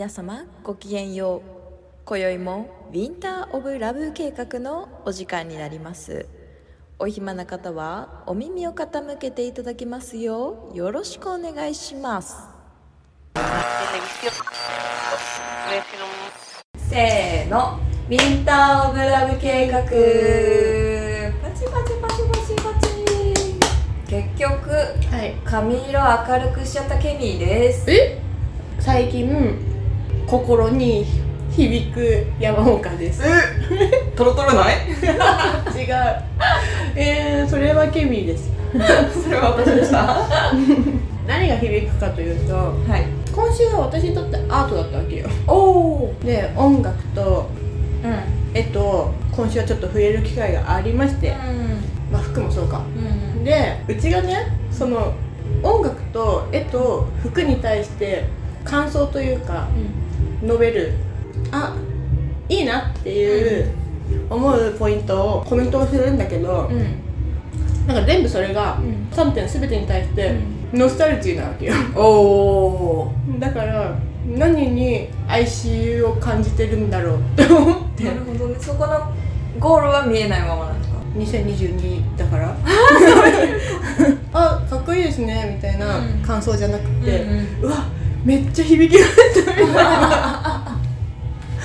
皆様ごきげんよう。今宵もウィンター・オブ・ラブ計画のお時間になります。お暇な方はお耳を傾けていただきますようよろしくお願いします。せーの。ウィンター・オブ・ラブ計画。パチパチパチパチパチ。結局はい。髪色明るくしちゃったケミーです。え？最近心に響く山岡です。違うえトロトロない？えー、それはケミーです。それは私でしたは何が響くかというとい。今週は私にとってアートだったわけよ。おおで音楽とうん。絵と今週はちょっと触れる機会がありまして、まあ、服もそうか。うん。でうちがねその音楽と絵と服に対して感想というか述べるあいいなっていう思うポイントをコメントをするんだけど、うん。なんか全部それがん。3点全てに対してノスタルジーなわけよ。おおだから何に哀愁を感じてるんだろうって思って。なるほどね。そこのゴールは見えないままなんですか？2022だから。あかっこいいですねみたいなうん。感想じゃなくて、うん。うわめっちゃ響きましたみたいな。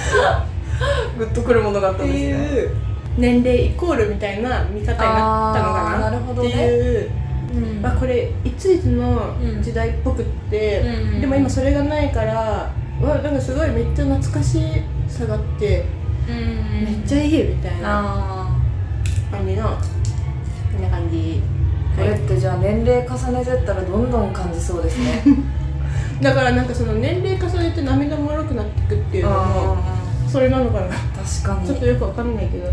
グッとくるものがあっっていう年齢イコールみたいな見方になったのかなっていう、うん。まあ、これいついつの時代っぽくって、うん。でも今それがないからうわなんかすごいめっちゃ懐かしさがあって、うんめっちゃいいみたいなあ感じのこんな感じ、ーこれってじゃあ年齢重ねてったらどんどん感じそうですね だからなんかその年齢重ねて涙もろくなっていくっていうのもそれなのかな。確かに。ちょっとよくわかんないけど、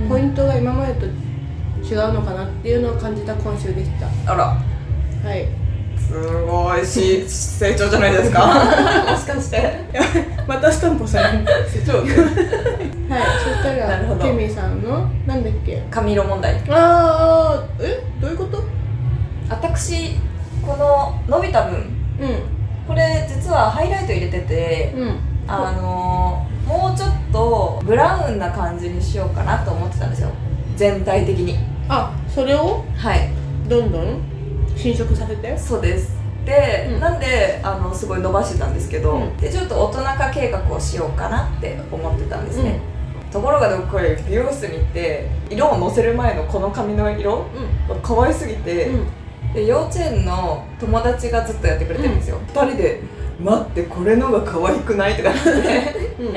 うん。ポイントが今までと違うのかなっていうのを感じた今週でした。あら。はい。すごいし成長じゃないですか。もしかして。またスタンプされる成長 はい。そしたらケミーさんのなんだっけ？髪色問題。ああえ？どういうこと？私この伸びた分うこれ実はハイライト入れててんうん。あのーもうちょっとブラウンな感じにしようかなと思ってたんですよ。全体的に。あそれを？はい。どんどん？侵食させて？そうです。で、うん。なんであのすごい伸ばしてたんですけど、うん。でちょっと大人化計画をしようかなって思ってたんですね、ところがでもこれ美容室に行って色をのせる前のこの髪の色？可愛すぎて、うん。で幼稚園の友達がずっとやってくれてるんですよ、二人で「待ってこれのが可愛くない?」とか言って。うん。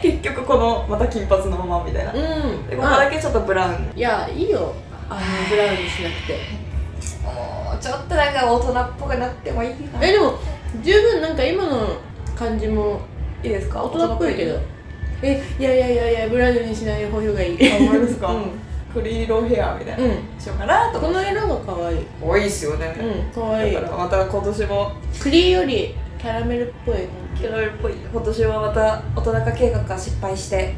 結局このまた金髪のままみたいな、でうん。ここだけちょっとブラウン。いやいいよ。あのブラウンにしなくて。もうちょっとなんか大人っぽくなってもいいかな。えでも十分なんか今の感じもいいですか？大人っぽいけど。えいやいやいやいやブラウンにしない方がいい。あほんまですか？うん。栗色ヘアみたいな、うん。しようかなとこの色が可愛い。多いっすよね、うん可愛い。だからまた今年も。栗よりキャラメルっぽい。キャラメルっぽい。今年はまた大人化計画が失敗して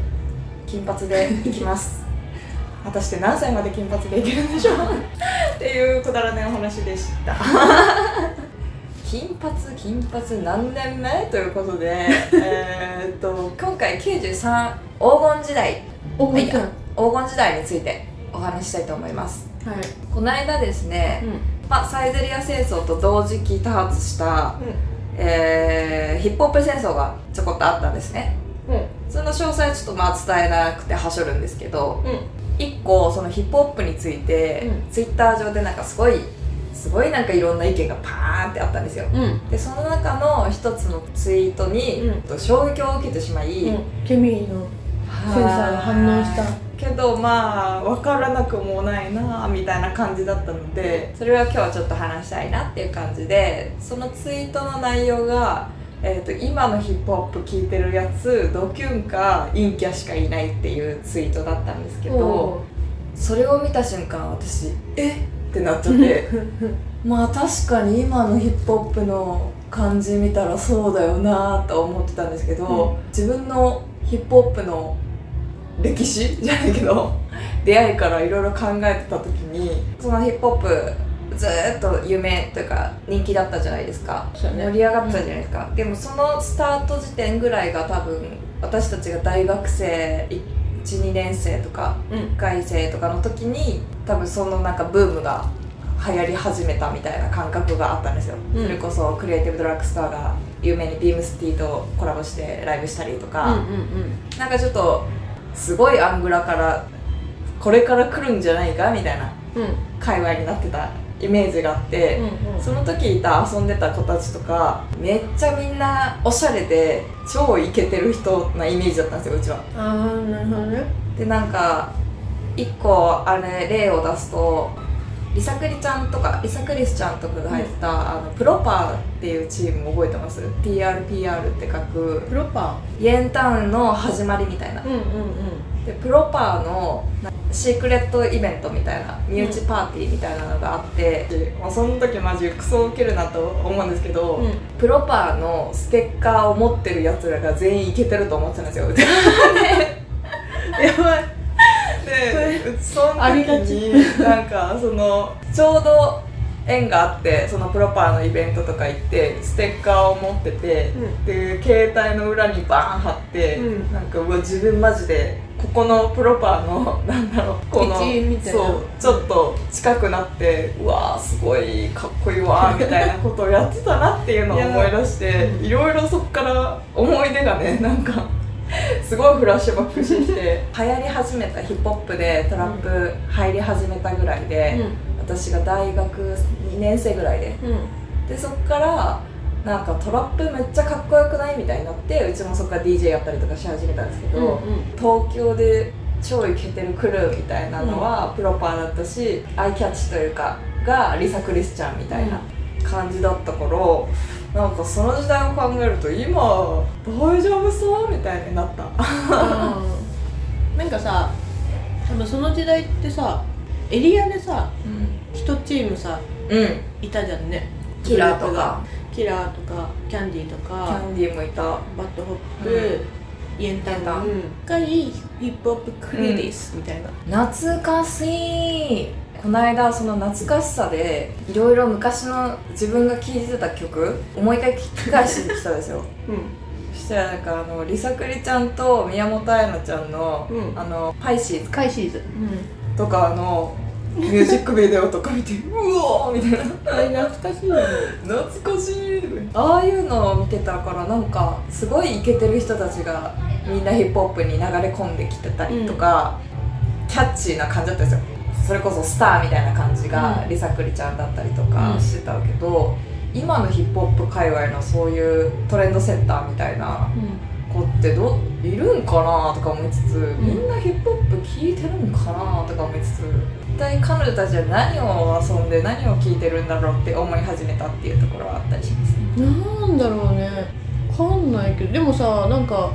金髪でいきます。果たして何歳まで金髪でいけるんでしょう？っていうくだらないお話でした。金髪金髪何年目？ということでえーっと今回93黄金時代。おい。や黄金時代についてお話ししたいと思います。はい。この間ですね、うまあ、サイゼリア戦争と同時期多発した、んえーヒップホップ戦争がちょこっとあったんですね。うん。その詳細はちょっとまあ伝えなくてはしょるんですけどうん。一個そのヒップホップについて、うん。ツイッター上でなんかすごいすごいなんかいろんな意見がパーンってあったんですよ。うん。でその中の一つのツイートに、う衝撃を受けてしまい、うん。ケミーのセンサーが反応したけどまあ分からなくもないなみたいな感じだったのでそれは今日はちょっと話したいなっていう感じでそのツイートの内容が、えー、と今のヒップホップ聞いてるやつドキュンか陰キャしかいないっていうツイートだったんですけどそれを見た瞬間私え？ってなっちゃって。まあ確かに今のヒップホップの感じ見たらそうだよなと思ってたんですけど、うん。自分のヒップホップの歴史？じゃないけど出会いからいろいろ考えてた時にそのヒップホップずーっと夢というか人気だったじゃないですか、ね。盛り上がったじゃないですか、でもそのスタート時点ぐらいが多分私たちが大学生12年生とかうん。1回生とかの時に多分そのなんかブームが流行り始めたみたいな感覚があったんですよ、うん。それこそクリエイティブドラッグストアが有名にビームスティーとコラボしてライブしたりとか、うんうん。なんかちょっとすごいアングラからこれから来るんじゃないかみたいなうん。うん界隈になってたイメージがあって、うんその時いた遊んでた子たちとかめっちゃみんなおしゃれで超イケてる人なイメージだったんですようちは。ああなるほどね。でなんか一個あれ例を出すとリサクリちゃんとかリサクリスちゃんとかが入ってた、あのプロパーっていうチーム覚えてます ?PRPR って書く。プロパイエンタウンの始まりみたいな。ーうんうん。でプロパーのなシークレットイベントみたいな身内パーティーみたいなのがあって、まあ、その時マジクソウケるなと思うんですけど、うん。プロパーのステッカーを持ってるやつらが全員イケてると思ってたんですよ。やばいでうちそのありが時になんかそのちょうど縁があってそのプロパーのイベントとか行ってステッカーを持ってて、うん。で携帯の裏にバーン貼って、うん。なんかうわ自分マジでここのプロパーの なんだろうこのそうちょっと近くなってうわーすごいかっこいいわー みたいなことをやってたなっていうのを思い出していろいろそこから思い出がねなんかすごいフラッシュバックしてきて。流行り始めたヒップホップでトラップ入り始めたぐらいで、私が大学2年生ぐらいで。うん。うんでそっからなんかトラップめっちゃかっこよくないみたいになってうちもそっから DJ やったりとかし始めたんですけど、うん東京で超イケてるクルーみたいなのはプロパーだったし、アイキャッチというかがリサ・クリスちゃんみたいな感じだったから、なんかその時代を考えると今大丈夫そうみたいになった。うん。なんかさ多分その時代ってさエリアでさ一チームさうん。いたじゃんね。キラーとか。キラーとかキャンディーとキかャンディーもいた。バッドホップ、うん。イエンタンがいいヒップホップクリリスみたいな、懐かしいこの間その懐かしさでいろいろ昔の自分が聴いてた曲思い返聞き返してきたんですよ。そしたらなんかあのリサクリちゃんと宮本彩乃ちゃんの、うん。あのパイシーズカイシーズ、とかのミュージックビデオとか見てうおーみたいな。懐かしい懐かしい。ああいうのを見てたからなんかすごいイケてる人たちがみんなヒップホップに流れ込んできてたりとか、キャッチーな感じだったんですよそれこそスターみたいな感じがうん。リサクリちゃんだったりとかうん。してたけど、今のヒップホップ界隈のそういうトレンドセッターみたいな子ってどいるんかなとか思いつつ、みんなヒップホップ聴いてるんかなとか思いつつ一体彼女たちは何を遊んで何を聴いてるんだろうって思い始めたっていうところはあったりします。ねなんだろうね。わかんないけど。でもさなんか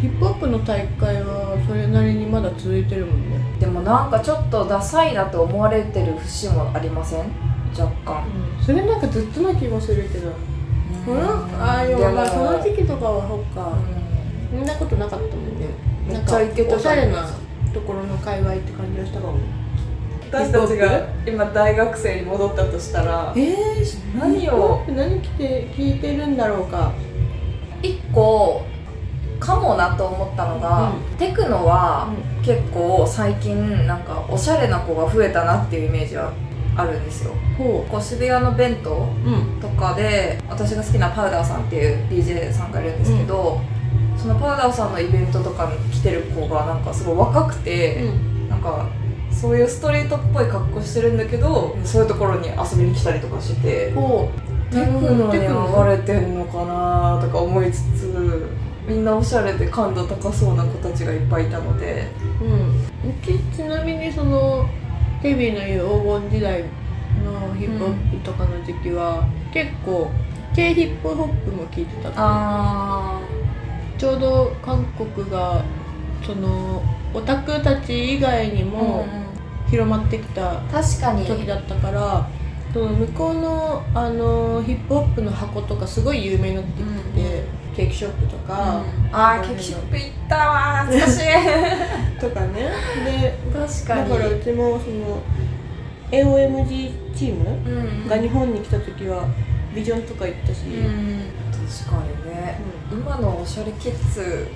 ヒップホップの大会はそれなりにまだ続いてるもんねでもなんかちょっとダサいなと思われてる節もありません？若干。それなんかずっとな気がするけど。このああいうでもまあその時期とかはそっか。うそんなことなかったもんね。めなんかっちゃイケてたおしゃれなところの界隈って感じがしたかも。私たちが今大学生に戻ったとしたらえー、何を？何着て聞いてるんだろうか。一個かもなと思ったのが、うテクノは結構最近なんかおしゃれな子が増えたなっていうイメージはあるんですよ。ほこう渋谷の弁当ううん。とかで私が好きなパウダーさんっていう DJ さんがいるんですけど、そのパウダーさんのイベントとかに来てる子がなんかすごい若くて、なんかそういうストリートっぽい格好してるんだけどそういうところに遊びに来たりとかしてテクノにテクノ流れてんのかなとか思いつつみんなおしゃれで感度高そうな子たちがいっぱいいたので。うん。うちちなみにそのヘビーの言う黄金時代のヒップホップとかの時期は、結構 K ヒップホップも聞いてたあちょうど韓国がそのオタクたち以外にも広まってきた確かに。時だったからその向こうのあのヒップホップの箱とかすごい有名になってきて、ケーキショップとか、あーケーキショップ行ったわ 懐かしい。とかね。で確かに。だからうちもその AOMG 地チームが日本に来た時はビジョンとか行ったし、確かにね、今のおしゃれキッズ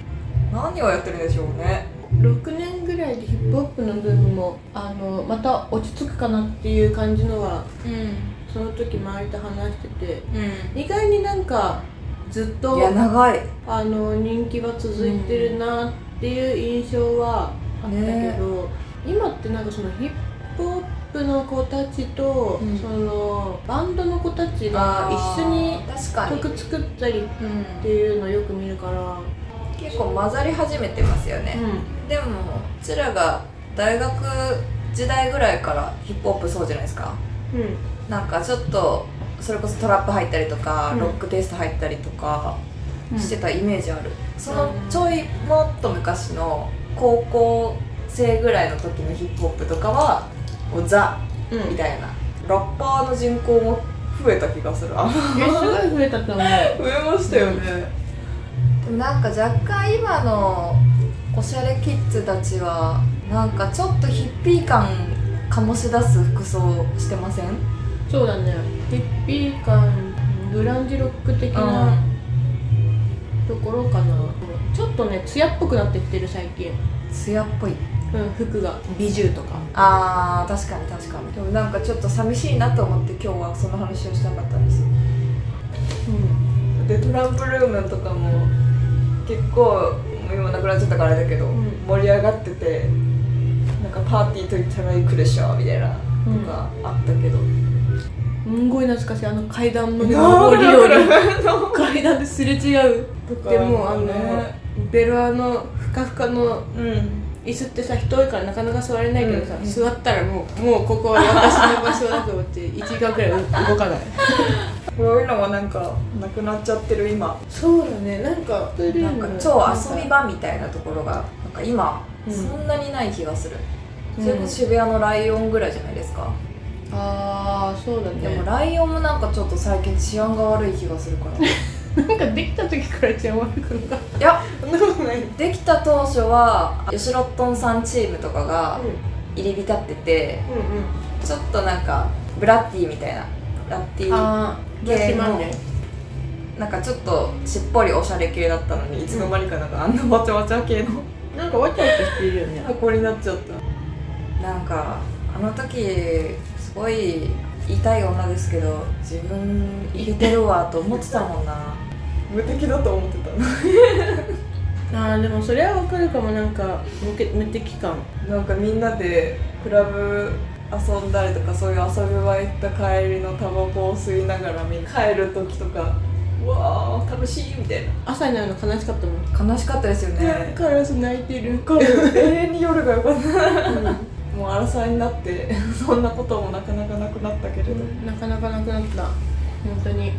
何をやってるんでしょうね。6年ぐらいでヒップホップのブームもあのまた落ち着くかなっていう感じのは、その時周りと話してて、意外になんかずっといや長い。あの人気が続いてるなっていう印象はあったけど、ね、今ってなんかそのヒップホップの子たちと、うん、そのバンドの子たちが一緒に。曲作ったりっていうのをよく見るから、結構混ざり始めてますよね、うん、でもうちらが大学時代ぐらいからヒップホップそうじゃないですか、うん、なんかちょっとそれこそトラップ入ったりとか、うん、ロックテイスト入ったりとかしてたイメージある、そのちょいもっと昔の高校生ぐらいの時のヒップホップとかはもうザ、みたいな。ラッパーの人口も増えた気がする。あすごい増えたと思う。増えましたよね、でもなんか若干今のおしゃれキッズたちはなんかちょっとヒッピー感醸し出す服装してません？そうだね。ヒッピー感グランジロック的なところかな、ちょっとね艶っぽくなってきてる最近。艶っぽい。うん服が。美獣とか。あー確かに確かに。でもなんかちょっと寂しいなと思って今日はその話をしたかったんです。よ、うん、でトランプルームとかも結構今なくなっちゃったからあれだけど、うん、盛り上がっててなんかパーティーと言ったら行くでしょみたいなとかあったけど、すんごい懐かしい。あの階段の上り下り。階段ですれ違う。でもあのベロアのふかふかの椅子ってさ人多いからなかなか座れないけどさ、うん、座ったらもうもうここは私の場所だと思って 1時間くらい動かない。こういうのもなんかなくなっちゃってる今。そうだね。なんかなんか超遊び場みたいなところがなんか今、そんなにない気がする、うん、それこそ渋谷のライオンぐらいじゃないですか、ああそうだ。ねでもライオンもなんかちょっと最近治安が悪い気がするから。なんかできた時から治安悪くのかいや。そんなことないできた当初はヨシロットンさんチームとかが入り浸ってて、うんうん、ちょっとなんかブラッディみたいなラッティ系のなんかちょっとしっぽりおしゃれ系だったのにいつの間にかなんかあんなわちゃわちゃ系のなんかわちゃわちゃしてるよね。箱になっちゃった。なんかあの時すごい言いたい女ですけど自分いけてるわと思ってたもんな。無敵だと思ってた。あーでもそれはわかるかも。なんか無け無敵感。なんかみんなでクラブ遊んだりとかそういう遊び場行った帰りのタバコを吸いながらみんな帰る時とかうわー楽しいみたいな。朝になるの悲しかったもん。悲しかったですよね。カラス泣いてる。永遠に夜がよかった、うんもう争いになって そんなこともなかなかなくなったけれど、うん、なかなかなくなった。本当に。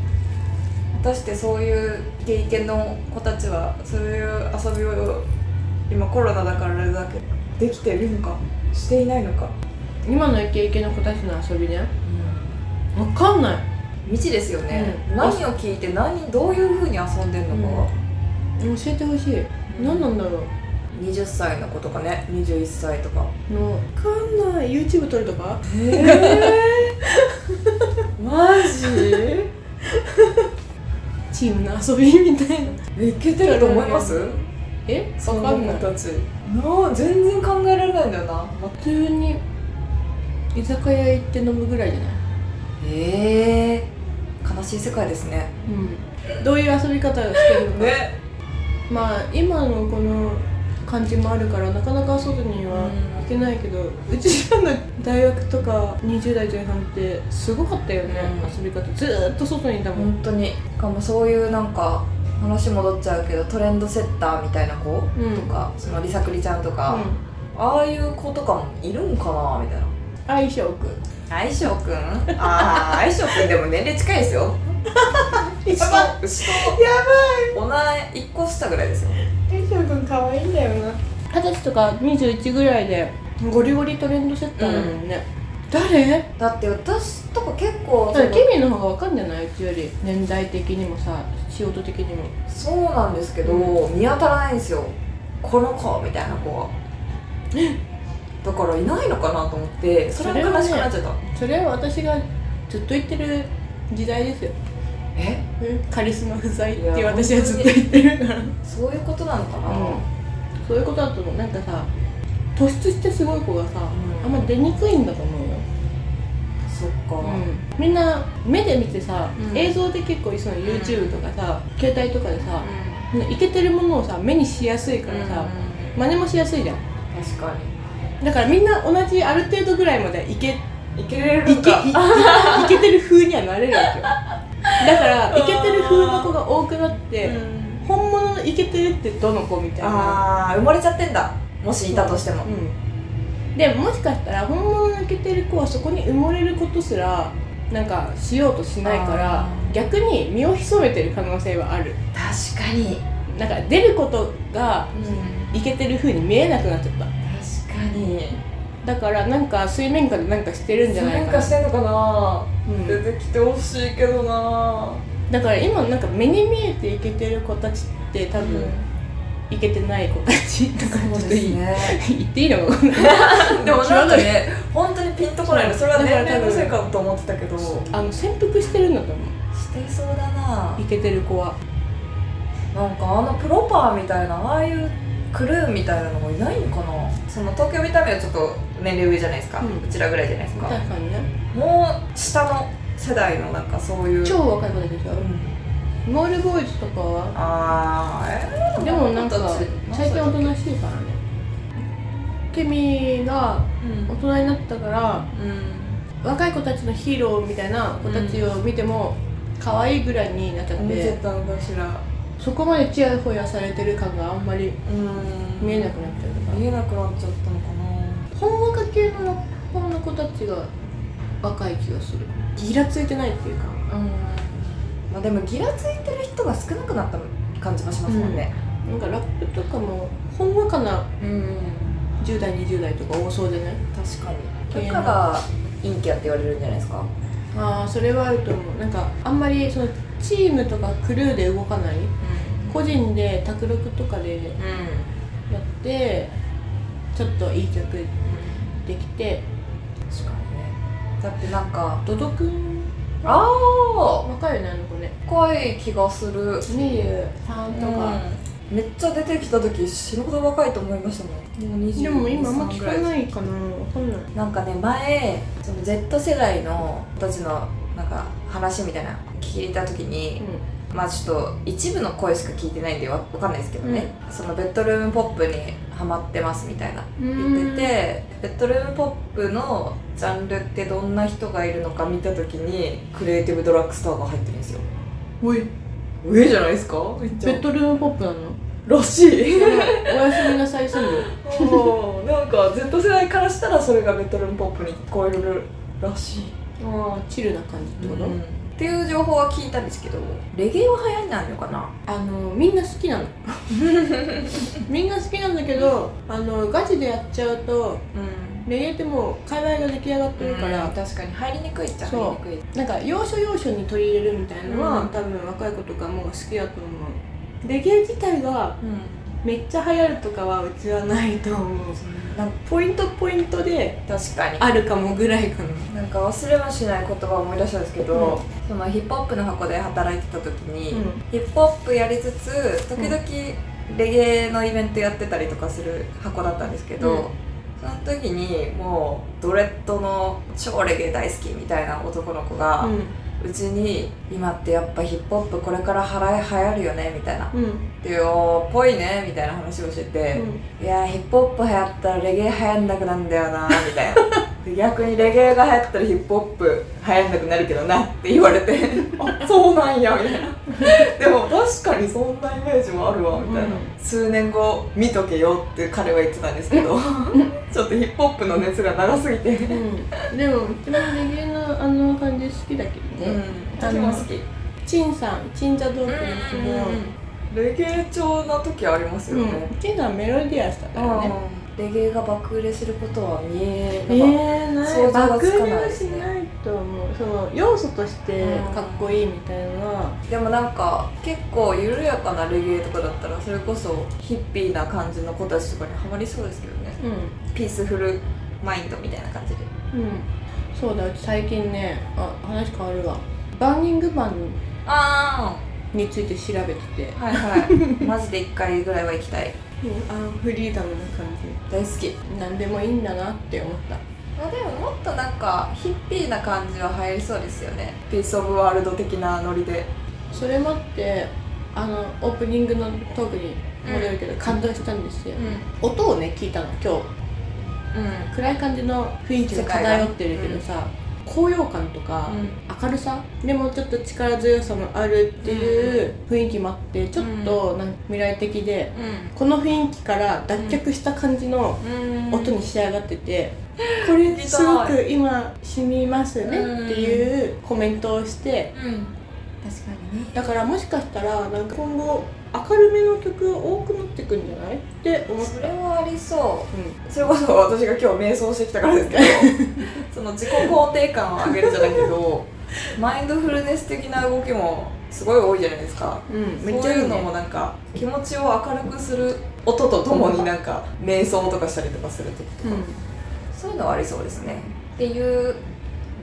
果たしてそういう経験の子たちはそういう遊びを今コロナだからあれだけできてるのかしていないのか。今のイケイケの子たちの遊びね、うん、分かんない。未知ですよね、うん、何を聞いて何どういうふうに遊んでんのか、うん、教えてほしい、何なんだろう20歳の子とかね。21歳とか。の分かんない。YouTube 撮るとか？ええー、マジ？チームの遊びみたいな。いけてると思います？え？そんな子たち。な全然考えられないんだよな。普通に居酒屋行って飲むぐらいじゃない？ええー、悲しい世界ですね。うん。どういう遊び方をしてるのか。ね。まあ今のこの感じもあるからなかなか外には行けないけど、うちらの大学とか20代前半ってすごかったよね、うん、遊び方ずっと外にいたもん。本当に。しかもそういうなんか話戻っちゃうけどトレンドセッターみたいな子とか、うん、そのりさくりちゃんとか、うん、ああいう子とかもいるんかなみたいな。相性くん相性くんああ相性くんでも年齢近いですよ。やばい。やばい。同い1個下ぐらいですよ天翔くん可愛いんだよな。二十歳とか21ぐらいでゴリゴリトレンドセッターなのにね、うん、誰？だって私とか結構ケミーの方が分かんじゃない？うちより年代的にもさ仕事的にも。そうなんですけど、うん、見当たらないんですよ。この子みたいな子は。だからいないのかなと思ってそれは悲しくなっちゃった。それは私がずっと言ってる時代ですよえ？カリスマ不在って私はずっと言ってるから。そういうことなのかな、うん。そういうことだと思う。なんかさ突出してすごい子がさ、うん。あんま出にくいんだと思うよ、そっか、みんな目で見てさ、うん。映像で結構その YouTube とかさ、携帯とかでさ、ういけてるものをさ目にしやすいからさ、真似もしやすいじゃん。確かだからみんな同じある程度ぐらいまでいけにいけれいけいいいけてる風にはなれるわけよだからいけてる風の子が多くなって、本物のイケてるってどの子みたいな。ああ埋もれちゃってんだ。もしいたとしても。う。ん。でもしかしたら本物のイケてる子はそこに埋もれることすらなんかしようとしないから逆に身を潜めてる可能性はある。確かに、なんか出ることがイケてる風に見えなくなっちゃった。確かにだからなんか水面下でなんかしてるんじゃないかな。かしてんのかな、うん。出てきてほしいけどな。だから今なんか目に見えてイケてる子たちって多分、イケてない子たちとかちょっといい、ね。言っていいの でもなんかね 本当にピンとこないの。それは年齢のせいかと思ってたけど。しあの潜伏してるんだと思てそうだな。うイケてる子は。なんかあのプロパーみたいなああいうクルーみたいなのもいないのかな？その東京見た目はちょっと年齢上じゃないですか、ううんちらぐらいじゃないですか。確かにね。もう下の世代のなんかそういう超若い子たちでしょうん。モールボーイズとかは？ああえー、でもなんか最近おとなしいからね。ケミがうん。大人になったからうん。若い子たちのヒーローみたいな子たちを見ても可愛いぐらいになっちゃって、見てたのかしらそこまでチヤホヤされてる感があんまりうん。見えなくなっちゃうとか。見えなくなっちゃったのか本若系のラッパーの子たちが若い気がする。ギラついてないっていうか。なうん。まあでもギラついてる人が少なくなった感じもしますもんね。なんかラップとかもほんわかな。うん、10代20代とか多そうじゃない？確かに。だから陰キャって言われるんじゃないですか？ああそれはあると思う。なんかあんまりそのチームとかクルーで動かない個人で卓録とかでうん。やってちょっといい曲できて。確かにね。だってなんかドドくんああ若いよねあの子ね。若い気がする。23とか、めっちゃ出てきた時死ぬほど若いと思いましたもん。もう20でも今あんま聞かいないかな。わかんない。なんかね前その Z 世代の子たちのなんか話みたいな聞いた時に、まあちょっと一部の声しか聞いてないんでわわかんないですけどね、そのベッドルームポップにハマってますみたいな。言っててベッドルームポップのジャンルってどんな人がいるのか見た時にクリエイティブドラッグストアが入ってるんですよ。おい。上じゃないですか？ベッドルームポップなの？らしい。おやすみなさいソンなんか Z 世代からしたらそれがベッドルームポップに聞こえるらしい。ああチルな感じってこと、っていう情報は聞いたんですけどレゲエは流行んないのかな？あのみんな好きなの。みんな好きなんだけどあのガチでやっちゃうとうん。レゲエってもう界隈が出来上がってるから、確かに入りにくいっちゃ入りにくい。なんか要所要所に取り入れるみたいなのは、うん。多分若い子とかも好きだと思う。レゲエ自体がうん。めっちゃ流行るとかはうちはないと思うなんポイントポイントで確かに。あるかもぐらいかな。なんか忘れもしない言葉を思い出したんですけど、そのヒップホップの箱で働いてた時に、うん。ヒップホップやりつつ時々レゲエのイベントやってたりとかする箱だったんですけど、うん。その時にもうドレッドの超レゲエ大好きみたいな男の子が、うちに今ってやっぱヒップホップこれからはら流行るよねみたいないうおーぽいねみたいな話をしてて、いやーヒップホップ流行ったらレゲエ流行んなくなんだよなみたいな。で逆にレゲエが流行ったらヒップホップ流行んなくなるけどなって言われて。あそうなんやみたいな。でも確かにそんなイメージもあるわみたいな、うん。数年後見とけよって彼は言ってたんですけど ちょっとヒップホップの熱が長すぎて、うん、うん、でもうちもレゲエのあの感じ好きだけどね、私も好き。チンさんチンザドープの人も、レゲエ調な時ありますよね、うん、チンさんメロディアスだからね。レゲエが爆売れすることは見えええない。想像が爆売れつかないはしですねないと思う。その要素としてかっこいいみたいなのは。でもなんか結構緩やかなレゲエとかだったらそれこそヒッピーな感じの子たちとかにハマりそうですけどね。うピースフルマインドみたいな感じで。ん、うん、そうだ。うち最近ねあ話変わるわ。バーニングマン。あについて調べてて。あはいはい。マジで1回ぐらいは行きたい。あフリーダムな感大好き。じ何でもいいんだなって思った。まあでももっとなんかヒッピーな感じは入りそうですよね。ピース・オブ・ワールド的なノリで。それもあってあのオープニングのトークに戻るけど、感動したんですよ、う音をね聞いたの今日。んうん。暗い感じの雰囲気が。漂ってるけどさ、高揚感とか、明るさ？でもちょっと力強さもあるっていう雰囲気もあってちょっとなんか未来的で、この雰囲気から脱却した感じのうん。音に仕上がってて、これすごく今染みますねっていうコメントをしてうん。確かにね。だからもしかしたらなんか今後明るめの曲多くなってくんじゃない？って思った。それはありそう。ん。うそれこそ私が今日瞑想してきたからですけど。その自己肯定感を上げるじゃないけどマインドフルネス的な動きもすごい多いじゃないですか。うん、そういうのもなんか気持ちを明るくする音とともになんか瞑想とかしたりとかするとうん。そういうのはありそうですね。っていう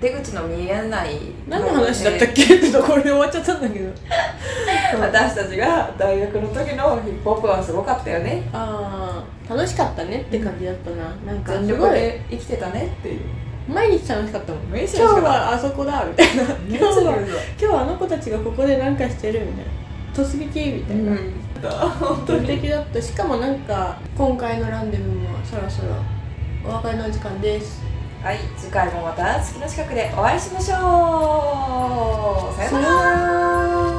出口の見えない何の話だったっけ？ってところで終わっちゃったんだけど。私たちが大学の時のヒップホップはすごかったよね。ああ楽しかったねって感じだったな、なんか全すごい。力で生きてたねっていう。毎日楽しかったもん。今日はあそこだみたいな。今日は今日はあの子たちがここで何かしてるみたいな。突撃みたいな、本当素に敵だった。しかもなんか今回のランデブーもそろそろお別れのお時間ですはい次回もまた月の近くでお会いしましょう。さようなら。